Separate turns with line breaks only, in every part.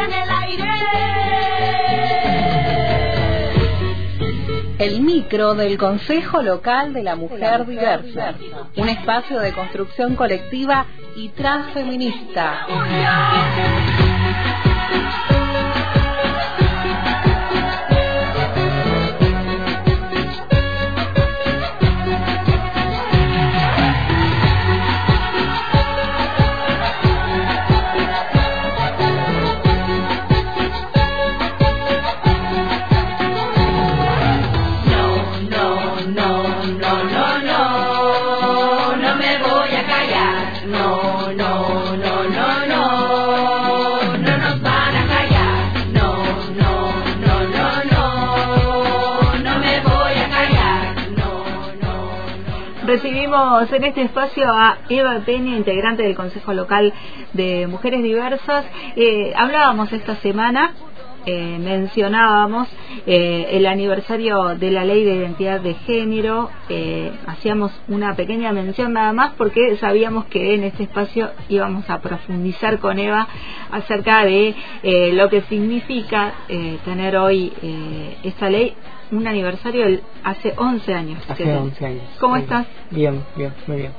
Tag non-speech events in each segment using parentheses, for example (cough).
en el aire.
El micro del Consejo Local de la Mujer Diversa, un espacio de construcción colectiva y transfeminista.
Recibimos en este espacio a Eva Peña, integrante del Consejo Local de Mujeres Diversas. Eh, hablábamos esta semana, eh, mencionábamos eh, el aniversario de la Ley de Identidad de Género. hacíamos una pequeña mención nada más porque sabíamos que en este espacio íbamos a profundizar con Eva acerca de lo que significa tener hoy esta ley. Un aniversario del- hace 11 años. que
Hace
te-
11 años.
¿Cómo
Sí.
estás?
Bien, bien, muy bien.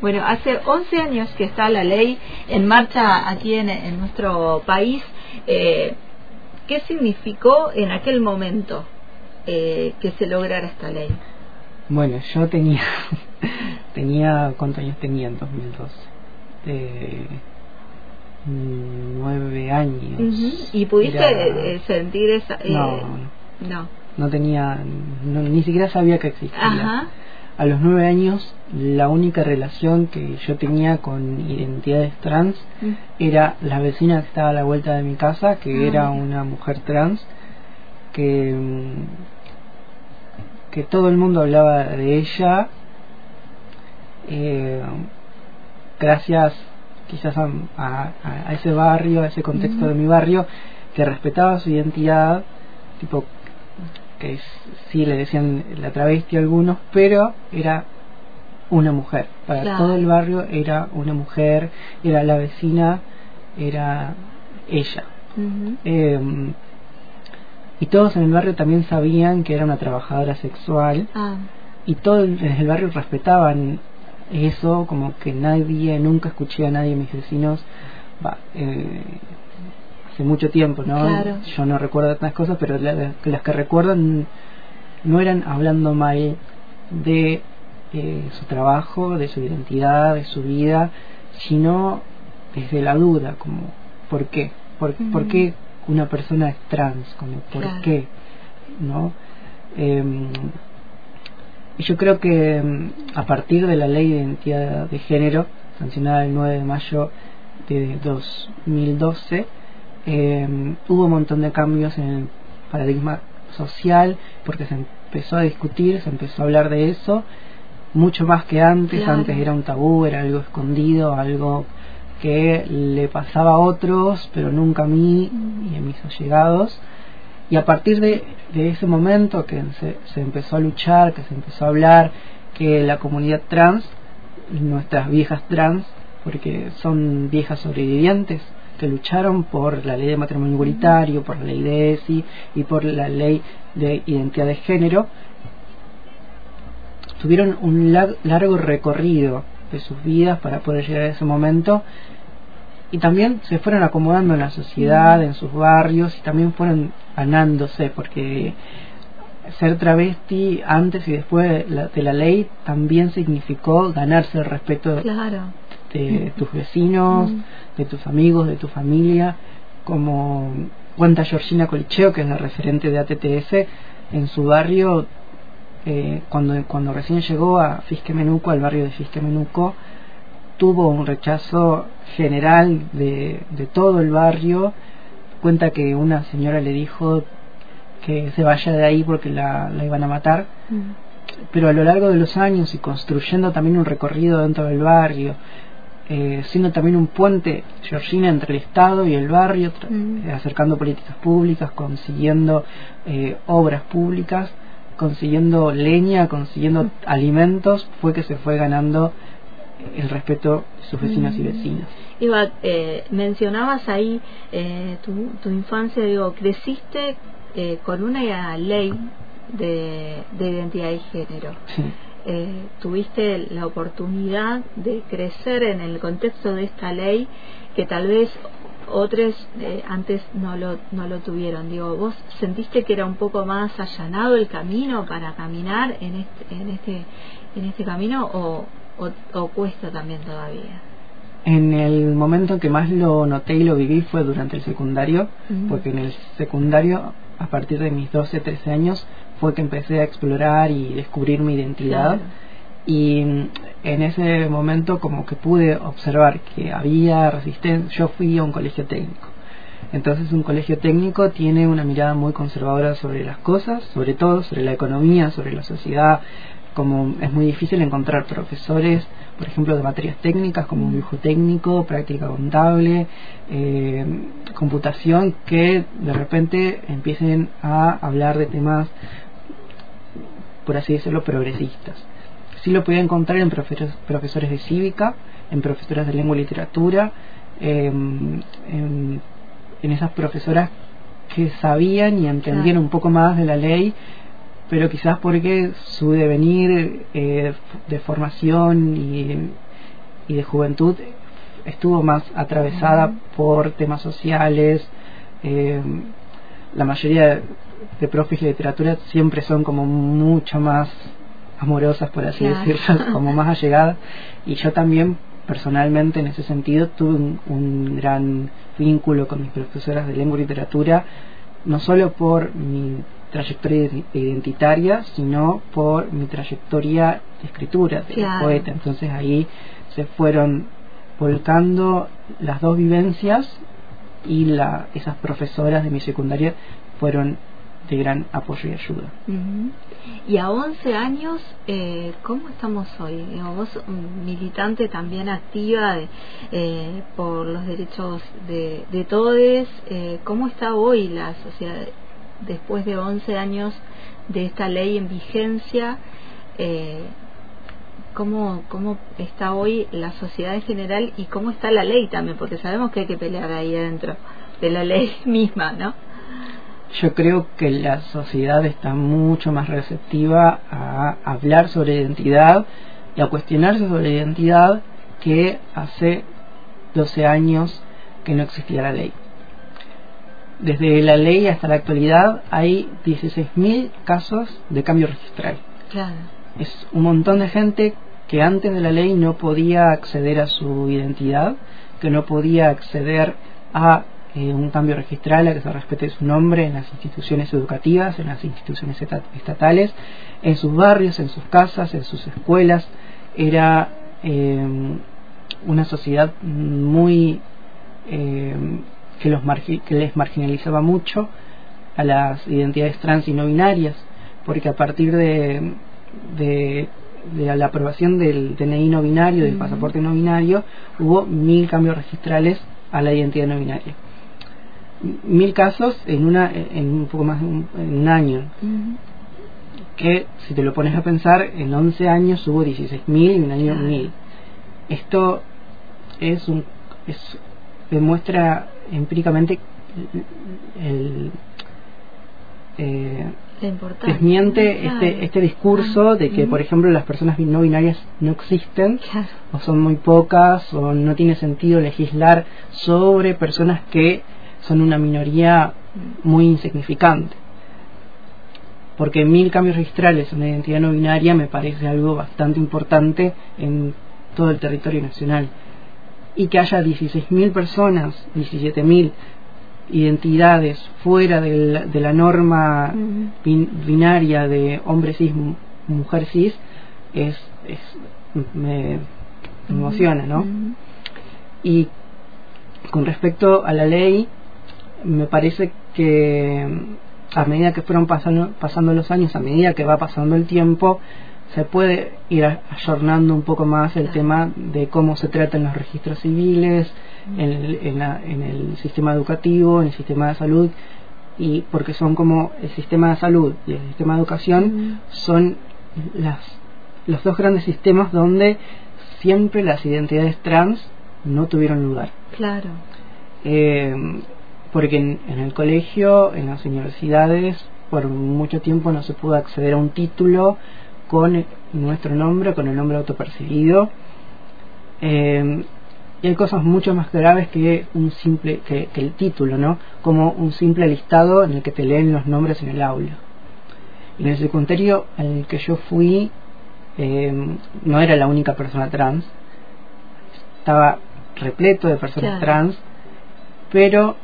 Bueno, hace 11 años que está la ley en marcha aquí en, en nuestro país. Eh, ¿Qué significó en aquel momento eh, que se lograra esta ley?
Bueno, yo tenía, (laughs) tenía, ¿cuántos años tenía en 2012? Eh, mm, nueve años.
Ujú. ¿Y pudiste
Era-
eh, sentir esa...? eh,
No,
no.
No tenía, no- ni siquiera sabía que existía.
Ajá.
A los nueve años, la única relación que yo tenía con identidades trans
Mm.
era la vecina que estaba a la vuelta de mi casa, que
Ah.
era una mujer trans, que, mm, que todo el mundo hablaba de ella, eh, gracias quizás a, a- a ese barrio, a ese contexto de mi barrio, que respetaba su identidad, tipo sí le decían la travesti a algunos, pero era una mujer. Para
Claro.
todo el barrio era una mujer, era la vecina, era ella. Eh, y todos en el barrio también sabían que era una trabajadora sexual
Ah,
y todos en el barrio respetaban eso, como que nadie, nunca escuché a nadie de mis vecinos, va, eh, hace mucho tiempo, ¿no?
Claro.
Yo no recuerdo tantas cosas, pero la- las que recuerdan no eran hablando mal de eh, su trabajo, de su identidad, de su vida, sino desde la duda, como, ¿por qué? ¿Por. ¿por qué una persona es trans? Como, ¿Por
Claro.
qué? ¿No? Em, y yo creo que mm, a partir de la ley de identidad de género, sancionada el 9 de mayo de 2012, eh, hubo un montón de cambios en el paradigma social, porque se empezó a discutir, se empezó a hablar de eso, mucho más que antes,
Claro.
antes era un tabú, era algo escondido, algo que le pasaba a otros, pero nunca a mí y a mis allegados. Y a partir de, de ese momento que se, se empezó a luchar, que se empezó a hablar, que la comunidad trans, nuestras viejas trans, porque son viejas sobrevivientes, que lucharon por la ley de matrimonio igualitario, por la ley de ESI y por la ley de identidad de género, tuvieron un lar- largo recorrido de sus vidas para poder llegar a ese momento y también se fueron acomodando en la sociedad, en sus barrios y también fueron ganándose porque ser travesti antes y después de la, de la ley también significó ganarse el respeto
claro.
De tus vecinos,
Mm.
de tus amigos, de tu familia, como cuenta Georgina Colicheo, que es la referente de ATTS, en su barrio, eh, cuando, cuando recién llegó a Fisquemenuco, al barrio de Fisquemenuco, tuvo un rechazo general de, de todo el barrio. Cuenta que una señora le dijo que se vaya de ahí porque la, la iban a matar
Mm.
pero a lo largo de los años y construyendo también un recorrido dentro del barrio, eh, siendo también un puente, Georgina, entre el Estado y el barrio, tra-
Mm.
eh, acercando políticas públicas, consiguiendo eh, obras públicas, consiguiendo leña, consiguiendo alimentos, fue que se fue ganando el respeto de sus vecinos y vecinas.
Iba, eh, mencionabas ahí eh, tu, tu infancia, digo, creciste eh, con una ley de, de identidad y género.
Sí.
Eh, tuviste la oportunidad de crecer en el contexto de esta ley que tal vez otros eh, antes no lo, no lo tuvieron. Digo, ¿vos sentiste que era un poco más allanado el camino para caminar en este, en este, en este camino o, o, o cuesta también todavía?
En el momento en que más lo noté y lo viví fue durante el secundario, porque en el secundario, a partir de mis 12, 13 años, fue que empecé a explorar y descubrir mi identidad.
Claro.
Y mm, en ese momento como que pude observar que había resistencia. Yo fui a un colegio técnico. Entonces un colegio técnico tiene una mirada muy conservadora sobre las cosas, sobre todo sobre la economía, sobre la sociedad. Como es muy difícil encontrar profesores, por ejemplo, de materias técnicas como dibujo técnico, práctica contable, eh, computación, que de repente empiecen a hablar de temas, por así decirlo, progresistas. Sí lo podía encontrar en profesores, de cívica, en profesoras de lengua y literatura, eh, en, en esas profesoras que sabían y entendían un poco más de la ley, pero quizás porque su devenir eh, de formación y, y de juventud estuvo más atravesada por temas sociales. eh, la mayoría de, profes de literatura siempre son como mucho más amorosas, por así
Claro.
decirlo, (laughs) como más allegadas. Y yo también, personalmente, en ese sentido, tuve un, un gran vínculo con mis profesoras de lengua y literatura, no solo por mi trayectoria identi- identitaria, sino por mi trayectoria de escritura, de
Claro.
poeta. Entonces ahí se fueron volcando las dos vivencias y la, esas profesoras de mi secundaria fueron de gran apoyo y ayuda.
Y a 11 años, eh, ¿cómo estamos hoy? Vos, un militante también activa de, eh, por los derechos de, de todos, eh, ¿cómo está hoy la sociedad después de 11 años de esta ley en vigencia? Eh, ¿cómo, ¿Cómo está hoy la sociedad en general y cómo está la ley también? Porque sabemos que hay que pelear ahí adentro de la ley (laughs) misma, ¿no?
Yo creo que la sociedad está mucho más receptiva a hablar sobre identidad y a cuestionarse sobre identidad que hace 12 años que no existía la ley. Desde la ley hasta la actualidad hay 16.000 casos de cambio registral.
Claro.
Es un montón de gente que antes de la ley no podía acceder a su identidad, que no podía acceder a eh, un cambio registral, a que se respete su nombre en las instituciones educativas, en las instituciones estatales, en sus barrios, en sus casas, en sus escuelas. Era eh, una sociedad muy eh, que, los margi- que les marginalizaba mucho a las identidades trans y no binarias, porque a partir de, de, de la aprobación del DNI no binario, del pasaporte no binario, hubo mil cambios registrales a la identidad no binaria. Mil casos en una en un poco más de un, en un año, que si te lo pones a pensar, en 11 años hubo 16.000 y en un año
Claro.
1.000. Esto es un es, demuestra empíricamente el, eh, desmiente
Claro.
este este discurso de que por ejemplo las personas no binarias no existen
Claro.
o son muy pocas o no tiene sentido legislar sobre personas que son una minoría muy insignificante. Porque mil cambios registrales en una identidad no binaria me parece algo bastante importante en todo el territorio nacional. Y que haya 16.000 personas, 17.000 identidades fuera del- de la norma bin- binaria de hombre cis, mu- mujer cis, es, es me, me emociona, ¿no? Y con respecto a la ley, me parece que a medida que fueron pasando, pasando los años, a medida que va pasando el tiempo, se puede ir ayornando un poco más el tema de cómo se tratan los registros civiles, en el, en, la- en el sistema educativo, en el sistema de salud, y porque son como el sistema de salud y el sistema de educación son las, los dos grandes sistemas donde siempre las identidades trans no tuvieron lugar.
Claro.
Eh, porque en, en el colegio, en las universidades, por mucho tiempo no se pudo acceder a un título con nuestro nombre, con el nombre autopercibido. Eh, y hay cosas mucho más graves que un simple que, que, el título, ¿no? Como un simple listado en el que te leen los nombres en el aula. En el secundario al que yo fui eh, no era la única persona trans, estaba repleto de personas
Claro.
trans, pero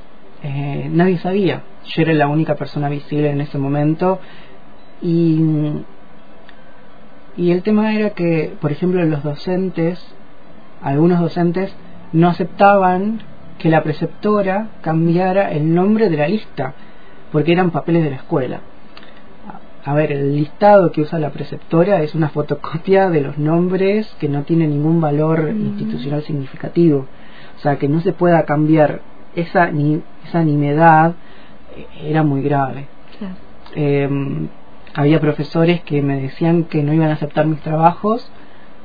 eh, nadie sabía. Yo era la única persona visible en ese momento y y el tema era que, por ejemplo, los docentes, algunos docentes no aceptaban que la preceptora cambiara el nombre de la lista, porque eran papeles de la escuela. A ver, el listado que usa la preceptora es una fotocopia de los nombres que no tiene ningún valor
Mm.
institucional significativo. O sea, que no se pueda cambiar esa, ni, esa nimiedad eh, era muy grave.
Claro.
Eh, había profesores que me decían que no iban a aceptar mis trabajos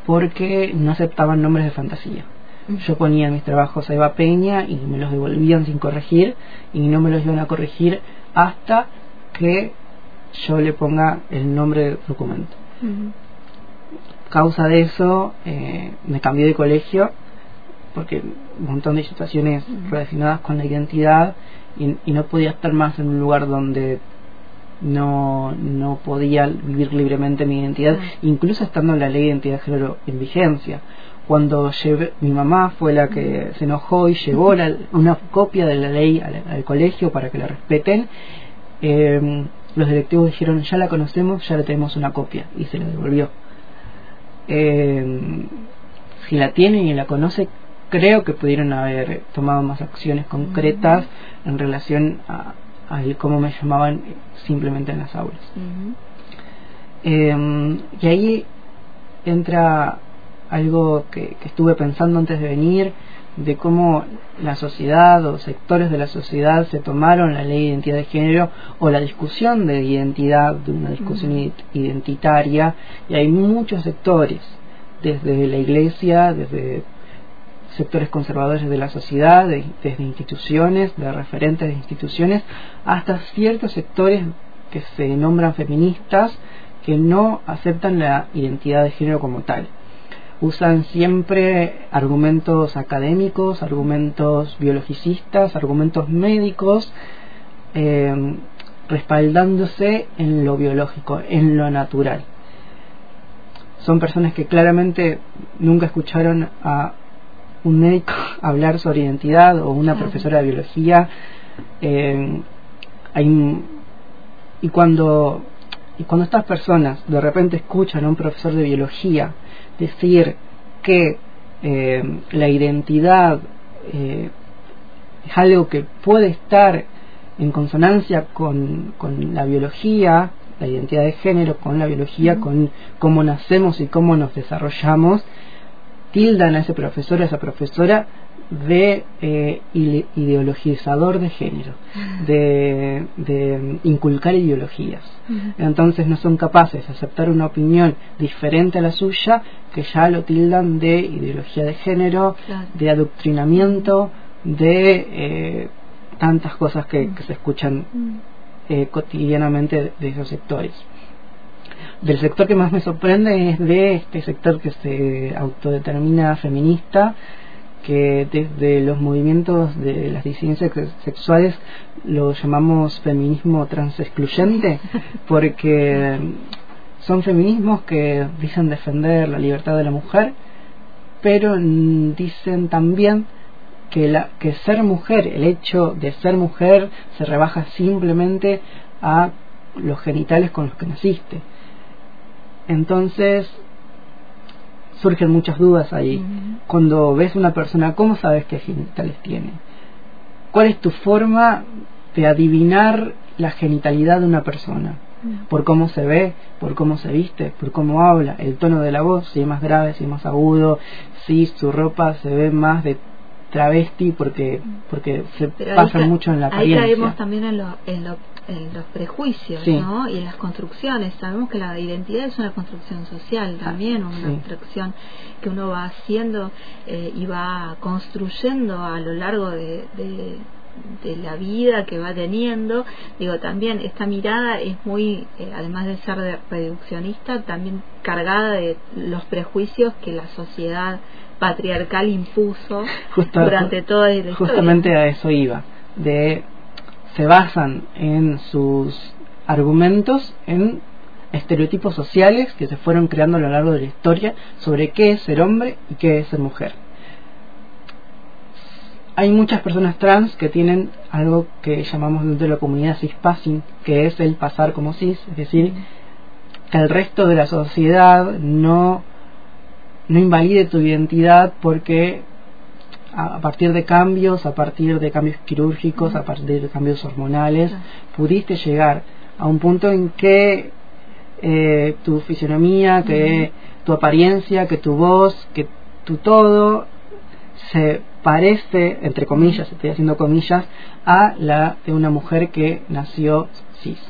porque no aceptaban nombres de fantasía. Yo ponía mis trabajos a Eva Peña y me los devolvían sin corregir y no me los iban a corregir hasta que yo le ponga el nombre del documento.
Ujú.
Causa de eso eh, me cambié de colegio porque un montón de situaciones relacionadas con la identidad y, y no podía estar más en un lugar donde no, no podía vivir libremente mi identidad, incluso estando la ley de identidad de género en vigencia. Cuando llevé, mi mamá fue la que se enojó y llevó la- una copia de la ley al, al colegio para que la respeten, eh, los directivos dijeron ya la conocemos, ya le tenemos una copia y se la devolvió. Eh, si la tiene y la conoce, creo que pudieron haber tomado más acciones concretas en relación a, cómo me llamaban simplemente en las aulas. Eh, y ahí entra algo que, que estuve pensando antes de venir, de cómo la sociedad o sectores de la sociedad se tomaron la ley de identidad de género o la discusión de identidad, de una discusión identitaria, y hay muchos sectores, desde la iglesia, desde sectores conservadores de la sociedad, de- desde instituciones, de referentes de instituciones, hasta ciertos sectores que se nombran feministas que no aceptan la identidad de género como tal. Usan siempre argumentos académicos, argumentos biologicistas, argumentos médicos, eh, respaldándose en lo biológico, en lo natural. Son personas que claramente nunca escucharon a un médico hablar sobre identidad o una profesora de biología. Eh, hay y cuando y cuando estas personas de repente escuchan a un profesor de biología decir que eh, la identidad eh, es algo que puede estar en consonancia con, con la biología, la identidad de género, con la biología, con cómo nacemos y cómo nos desarrollamos, tildan a ese profesor, a esa profesora de eh, ide- ideologizador de género, (laughs) de, de inculcar ideologías. Entonces no son capaces de aceptar una opinión diferente a la suya, que ya lo tildan de ideología de género,
Claro.
de adoctrinamiento, de eh, tantas cosas que, que se escuchan
Mm.
eh, cotidianamente de esos sectores. Del sector que más me sorprende es de este sector que se autodetermina feminista, que desde los movimientos de las disidencias sex- sexuales lo llamamos feminismo transexcluyente, (laughs) porque son feminismos que dicen defender la libertad de la mujer, pero dicen también que, la, que ser mujer, el hecho de ser mujer, se rebaja simplemente a los genitales con los que naciste. Entonces, surgen muchas dudas ahí. Cuando ves una persona, ¿cómo sabes qué genitales tiene? ¿Cuál es tu forma de adivinar la genitalidad de una persona? Por cómo se ve, por cómo se viste, por cómo habla, el tono de la voz, si es más grave, si es más agudo, si su ropa se ve más de travesti porque porque se
Pero ahí
pasa mucho en la
Ahí
apariencia.
caemos también en lo, en lo en los prejuicios
Sí.
¿no? y en las construcciones. Sabemos que la identidad es una construcción social también, una
sí.
construcción que uno va haciendo eh, y va construyendo a lo largo de, de- de la vida que va teniendo. Digo, también esta mirada es muy, eh, además de ser de- reduccionista, también cargada de los prejuicios que la sociedad patriarcal impuso
Justo-
durante toda la historia.
Justamente a eso iba. De se basan en sus argumentos en estereotipos sociales que se fueron creando a lo largo de la historia sobre qué es ser hombre y qué es ser mujer. Hay muchas personas trans que tienen algo que llamamos dentro de la comunidad cispassing, que es el pasar como cis, es decir, que el resto de la sociedad no, no invalide tu identidad porque a a partir de cambios, a partir de cambios quirúrgicos, a partir de cambios hormonales, pudiste llegar a un punto en que eh, tu fisionomía, que tu apariencia, que tu voz, que tu todo se parece, entre comillas, estoy haciendo comillas, a la de una mujer que nació cis.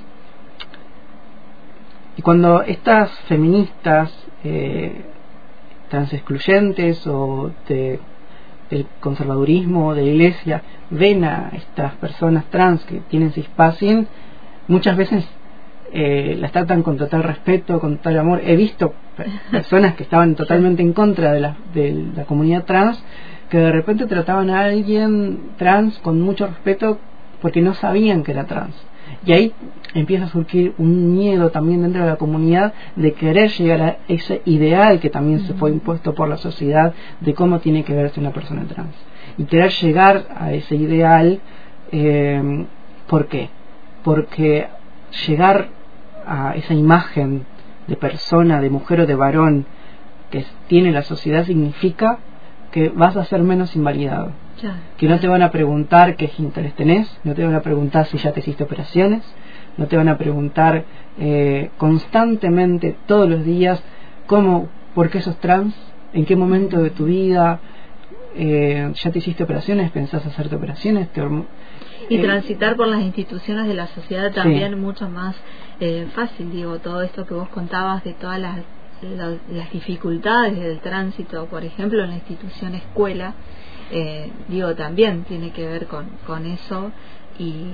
Y cuando estas feministas eh, trans excluyentes o de, del conservadurismo de la iglesia ven a estas personas trans que tienen cispassing, muchas veces eh, las tratan con total respeto, con total amor. He visto pe- (laughs) personas que estaban totalmente en contra de la, de la comunidad trans que de repente trataban a alguien trans con mucho respeto porque no sabían que era trans. Y ahí empieza a surgir un miedo también dentro de la comunidad de querer llegar a ese ideal que también se fue impuesto por la sociedad de cómo tiene que verse una persona trans. Y querer llegar a ese ideal, eh, ¿por qué? Porque llegar a esa imagen de persona, de mujer o de varón que tiene la sociedad significa que vas a ser menos invalidado
Ya.
que no te van a preguntar qué interés tenés, no te van a preguntar si ya te hiciste operaciones, no te van a preguntar eh, constantemente, todos los días, cómo, por qué sos trans, en qué momento de tu vida eh, ya te hiciste operaciones, pensás hacerte operaciones, te
y
eh,
transitar por las instituciones de la sociedad
Sí.
también mucho más eh, fácil digo todo esto que vos contabas de todas las la- las dificultades del tránsito por ejemplo en la institución escuela eh, digo también tiene que ver con, con eso y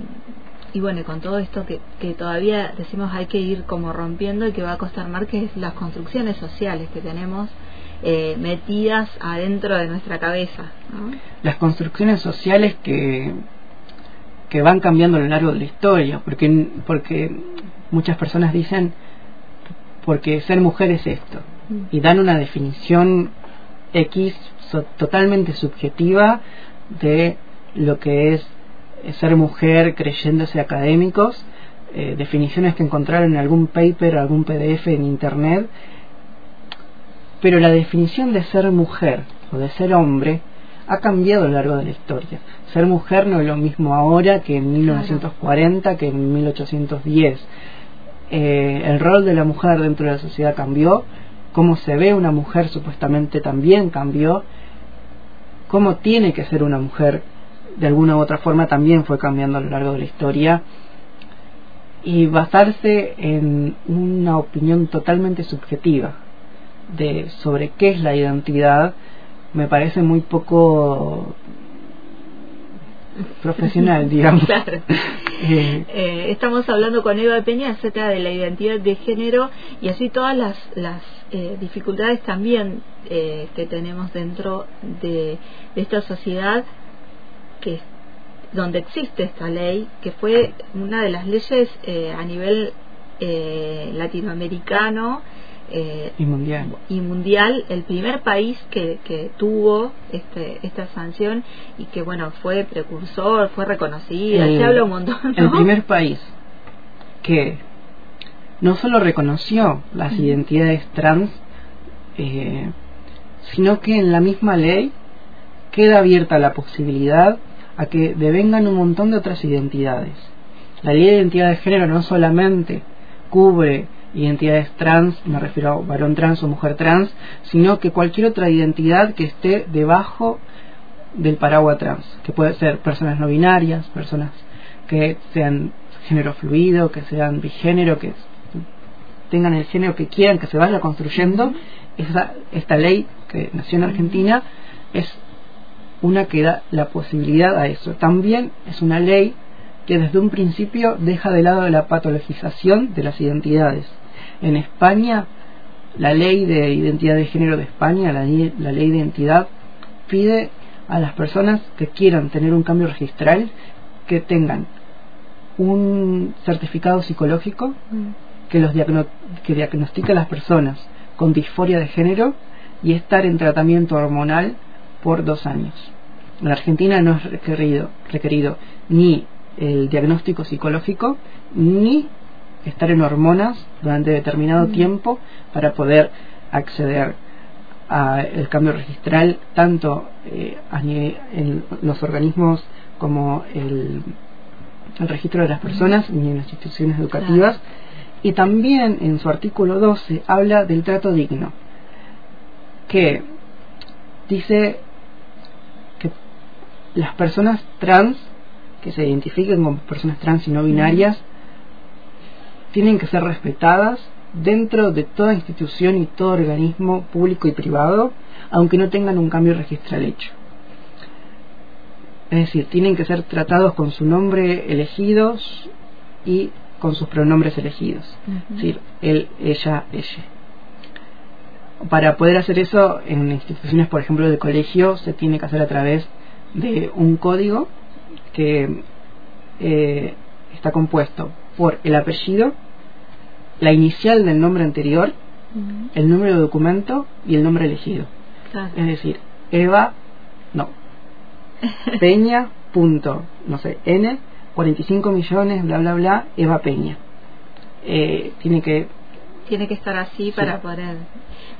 y bueno, con todo esto que, que todavía decimos hay que ir como rompiendo y que va a costar más, que es las construcciones sociales que tenemos eh, metidas adentro de nuestra cabeza.
las construcciones sociales que que van cambiando a lo largo de la historia porque porque muchas personas dicen porque ser mujer es esto
Mm.
y dan una definición X so- totalmente subjetiva de lo que es eh, ser mujer creyéndose académicos, eh, definiciones que encontraron en algún paper, algún PDF en internet, pero la definición de ser mujer o de ser hombre ha cambiado a lo largo de la historia. Ser mujer no es lo mismo ahora que en 1940, que en 1810. Eh, el rol de la mujer dentro de la sociedad cambió, cómo se ve una mujer supuestamente también cambió, cómo tiene que ser una mujer de alguna u otra forma también fue cambiando a lo largo de la historia y basarse en una opinión totalmente subjetiva de sobre qué es la identidad me parece muy poco profesional (laughs) digamos
Claro.
Eh,
estamos hablando con Eva Peña acerca de la identidad de género y así todas las, las eh, dificultades también eh, que tenemos dentro de, de esta sociedad que donde existe esta ley que fue una de las leyes eh, a nivel eh, latinoamericano eh,
y mundial
y mundial el primer país que, que tuvo este, esta sanción y que bueno fue precursor fue reconocida
El-
se habla un montón ¿no?
el primer país que no solo reconoció las identidades trans, eh, sino que en la misma ley queda abierta la posibilidad a que devengan un montón de otras identidades. La ley de identidad de género no solamente cubre identidades trans, me refiero a varón trans o mujer trans, sino que cualquier otra identidad que esté debajo del paraguas trans, que puede ser personas no binarias, personas que sean género fluido, que sean bigénero, que tengan el género que quieran, que se vaya construyendo. Esa, esta ley que nació en Argentina es una que da la posibilidad a eso. También es una ley que desde un principio deja de lado la patologización de las identidades. En España, la ley de identidad de género de España, la, la ley de identidad, pide a las personas que quieran tener un cambio registral que tengan un certificado psicológico mm. que los que diagnostique a las personas con disforia de género y estar en tratamiento hormonal por dos años. En Argentina no es requerido, requerido ni el diagnóstico psicológico ni estar en hormonas durante determinado mm. tiempo para poder acceder al cambio registral tanto eh, en los organismos como el, el, registro de las personas y en las instituciones educativas y también en su artículo 12 habla del trato digno que dice que las personas trans que se identifiquen como personas trans y no binarias tienen que ser respetadas dentro de toda institución y todo organismo público y privado, aunque no tengan un cambio registral hecho. Es decir, tienen que ser tratados con su nombre elegidos y con sus pronombres elegidos. Es decir, él, ella, ella. Para poder hacer eso en instituciones, por ejemplo, de colegio, se tiene que hacer a través de un código que eh, está compuesto por el apellido, la inicial del nombre anterior, el número de documento y el nombre elegido. Es decir, Eva, no, (laughs) Peña, punto, no sé, N, 45 millones, bla, bla, bla, Eva Peña. Eh, tiene que
tiene que estar así para poder.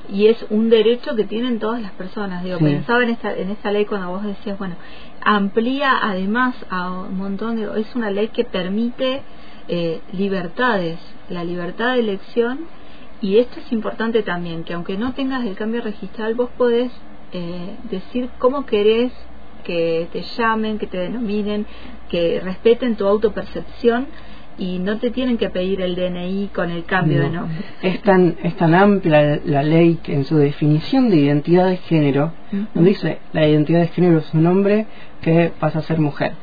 Y es un derecho que tienen todas las personas. Digo pensaba en esta en esta ley cuando vos decías bueno amplía además a un montón de es una ley que permite eh, libertades, la libertad de elección y esto es importante también, que aunque no tengas el cambio registral, vos podés eh, decir cómo querés que te llamen, que te denominen, que respeten tu autopercepción y no te tienen que pedir el DNI con el cambio de nombre.
Es tan, es tan amplia la ley que en su definición de identidad de género, no dice la identidad de género es un hombre que pasa a ser mujer.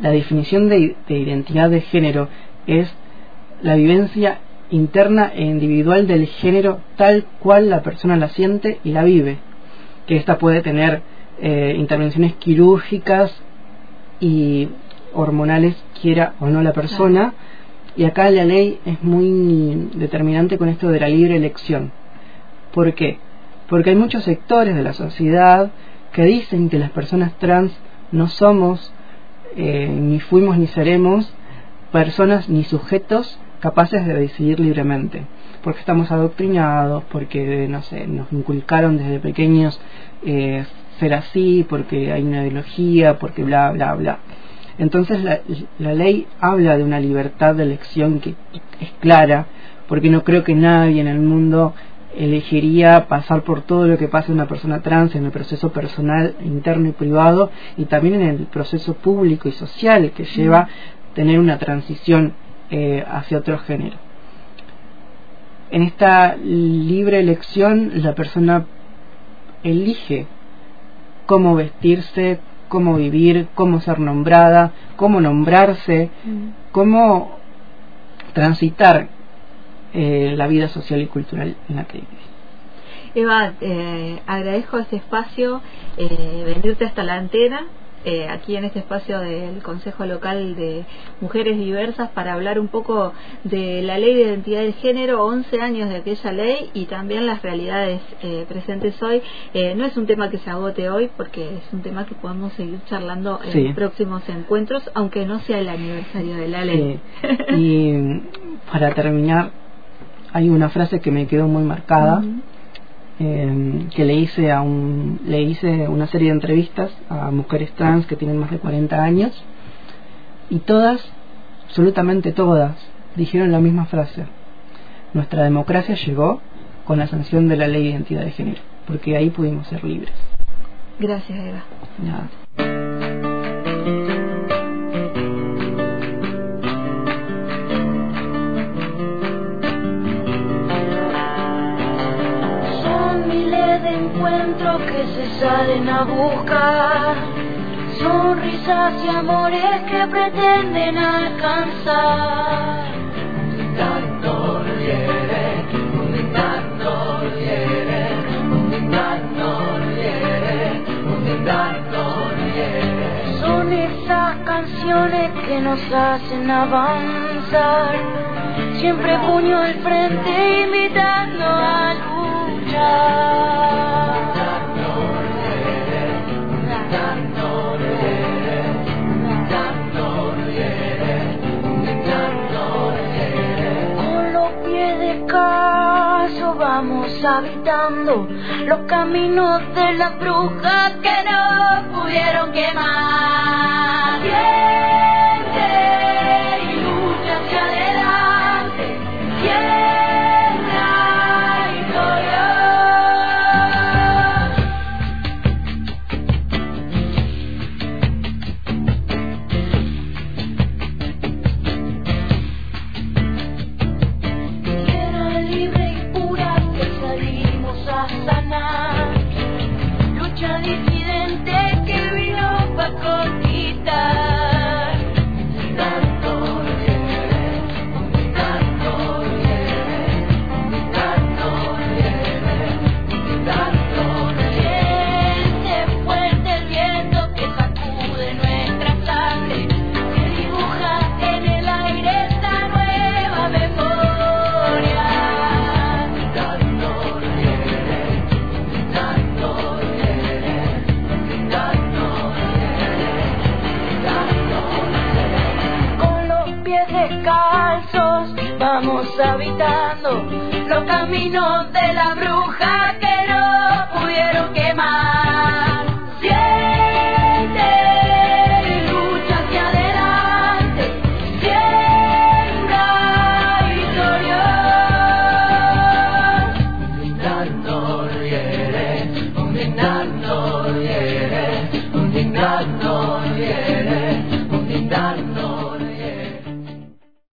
La definición de, de identidad de género es la vivencia interna e individual del género tal cual la persona la siente y la vive. Que ésta puede tener eh, intervenciones quirúrgicas y hormonales, quiera o no la persona. Y acá la ley es muy determinante con esto de la libre elección. ¿Por qué? Porque hay muchos sectores de la sociedad que dicen que las personas trans no somos, eh, ni fuimos ni seremos personas ni sujetos capaces de decidir libremente, porque estamos adoctrinados, porque, no sé, nos inculcaron desde pequeños eh, ser así, porque hay una ideología, porque bla, bla, bla. Entonces la, la ley habla de una libertad de elección que es clara, porque no creo que nadie en el mundo elegiría pasar por todo lo que pasa una persona trans en el proceso personal, interno y privado, y también en el proceso público y social que lleva tener una transición eh, hacia otro género. En esta libre elección la persona elige cómo vestirse, cómo vivir, cómo ser nombrada, cómo nombrarse, mm. cómo transitar eh, la vida social y cultural en la que vive.
Eva, eh, agradezco este espacio, eh, venirte hasta la antena eh, aquí en este espacio del Consejo Local de Mujeres Diversas para hablar un poco de la ley de identidad de género, 11 años de aquella ley y también las realidades eh, presentes hoy. Eh, no es un tema que se agote hoy porque es un tema que podemos seguir charlando en próximos encuentros, aunque no sea el aniversario de la ley.
y para terminar, hay una frase que me quedó muy marcada. Em, que le hice a un le hice una serie de entrevistas a mujeres trans que tienen más de 40 años y todas absolutamente todas dijeron la misma frase. Nuestra democracia llegó con la sanción de la ley de identidad de género porque ahí pudimos ser libres.
Gracias Eva.
Nada.
salen a buscar sonrisas y amores que pretenden alcanzar.
Tanto quiere, tanto quiere, tanto quiere, tanto quiere.
Son esas canciones que nos hacen avanzar, siempre puño al frente invitando a luchar. descaso vamos habitando los caminos de las brujas que no pudieron quemar.